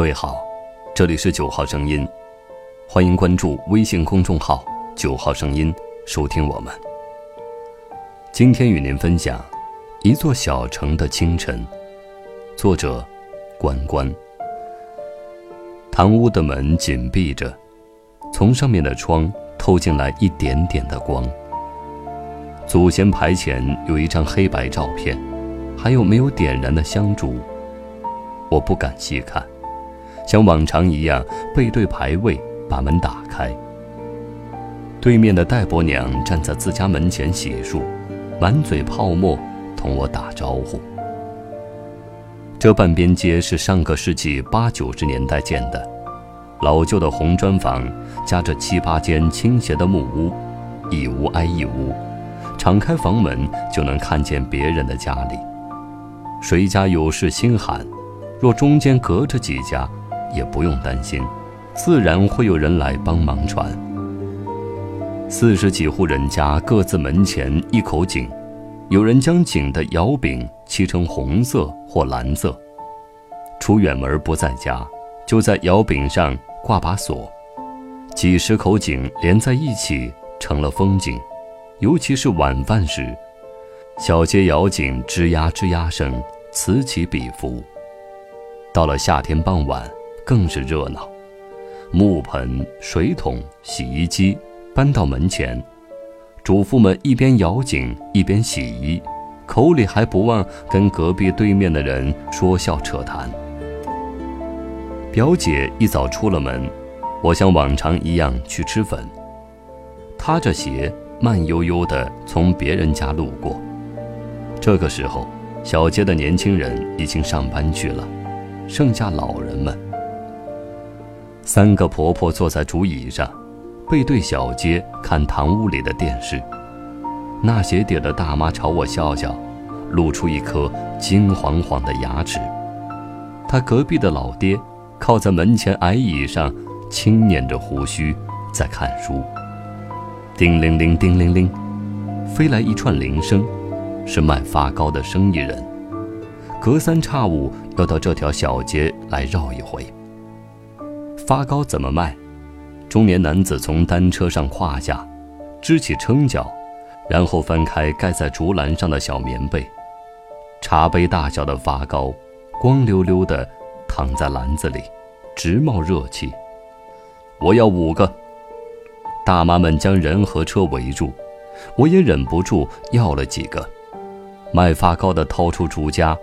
各位好，这里是九号声音，欢迎关注微信公众号“九号声音”，收听我们。今天与您分享《一座小城的清晨》，作者关关。堂屋的门紧闭着，从上面的窗透进来一点点的光。祖先牌前有一张黑白照片，还有没有点燃的香烛。我不敢细看。像往常一样背对牌位，把门打开。对面的戴伯娘站在自家门前洗漱，满嘴泡沫，同我打招呼。这半边街是上个世纪八九十年代建的，老旧的红砖房，夹着七八间倾斜的木屋，一屋挨一屋，敞开房门就能看见别人的家里。谁家有事心寒，若中间隔着几家。也不用担心，自然会有人来帮忙传。四十几户人家各自门前一口井，有人将井的窑柄漆成红色或蓝色。出远门不在家，就在窑柄上挂把锁。几十口井连在一起成了风景，尤其是晚饭时，小街窑井吱呀吱呀声此起彼伏。到了夏天傍晚。更是热闹，木盆、水桶、洗衣机搬到门前，主妇们一边舀井一边洗衣，口里还不忘跟隔壁对面的人说笑扯谈。表姐一早出了门，我像往常一样去吃粉，踏着鞋慢悠悠地从别人家路过。这个时候，小街的年轻人已经上班去了，剩下老人们。三个婆婆坐在竹椅上，背对小街看堂屋里的电视。纳鞋底的大妈朝我笑笑，露出一颗金黄黄的牙齿。她隔壁的老爹靠在门前矮椅上，轻捻着胡须在看书。叮铃铃，叮铃铃，飞来一串铃声，是卖发糕的生意人，隔三差五要到这条小街来绕一回。发糕怎么卖？中年男子从单车上跨下，支起撑脚，然后翻开盖在竹篮上的小棉被，茶杯大小的发糕，光溜溜的躺在篮子里，直冒热气。我要五个。大妈们将人和车围住，我也忍不住要了几个。卖发糕的掏出竹夹，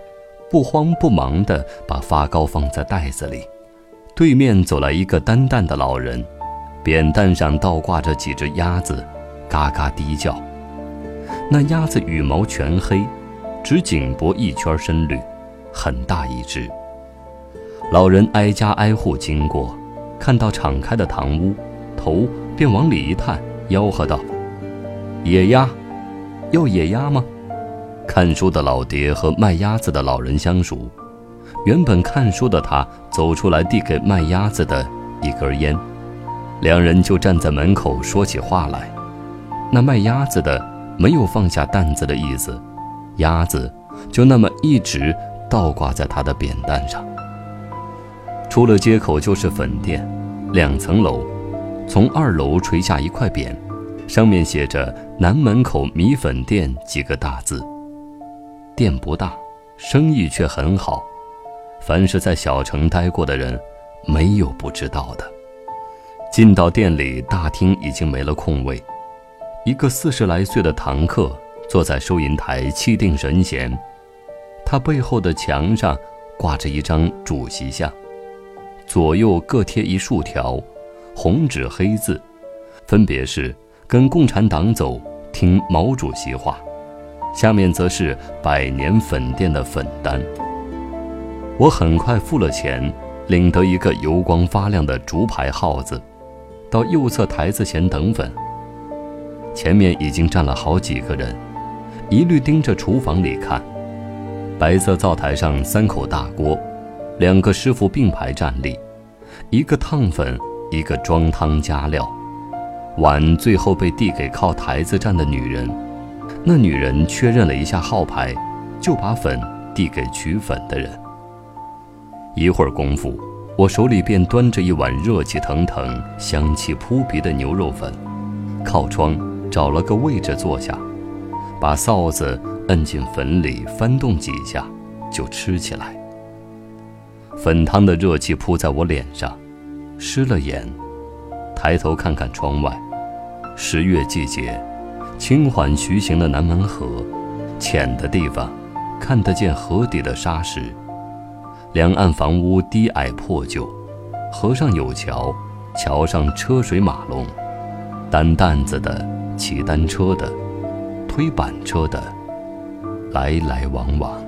不慌不忙地把发糕放在袋子里。对面走来一个单担的老人，扁担上倒挂着几只鸭子，嘎嘎低叫。那鸭子羽毛全黑，只颈脖一圈深绿，很大一只。老人挨家挨户经过，看到敞开的堂屋，头便往里一探，吆喝道：“野鸭，要野鸭吗？”看书的老爹和卖鸭子的老人相熟。原本看书的他走出来，递给卖鸭子的一根烟，两人就站在门口说起话来。那卖鸭子的没有放下担子的意思，鸭子就那么一直倒挂在他的扁担上。出了街口就是粉店，两层楼，从二楼垂下一块匾，上面写着“南门口米粉店”几个大字。店不大，生意却很好。凡是在小城待过的人，没有不知道的。进到店里，大厅已经没了空位，一个四十来岁的堂客坐在收银台，气定神闲。他背后的墙上挂着一张主席像，左右各贴一竖条，红纸黑字，分别是“跟共产党走，听毛主席话”，下面则是“百年粉店”的粉单。我很快付了钱，领得一个油光发亮的竹牌号子，到右侧台子前等粉。前面已经站了好几个人，一律盯着厨房里看。白色灶台上三口大锅，两个师傅并排站立，一个烫粉，一个装汤加料。碗最后被递给靠台子站的女人，那女人确认了一下号牌，就把粉递给取粉的人。一会儿功夫，我手里便端着一碗热气腾腾、香气扑鼻的牛肉粉，靠窗找了个位置坐下，把臊子摁进粉里翻动几下，就吃起来。粉汤的热气扑在我脸上，湿了眼，抬头看看窗外，十月季节，轻缓徐行的南门河，浅的地方，看得见河底的沙石。两岸房屋低矮破旧，河上有桥，桥上车水马龙，担担子的、骑单车的、推板车的，来来往往。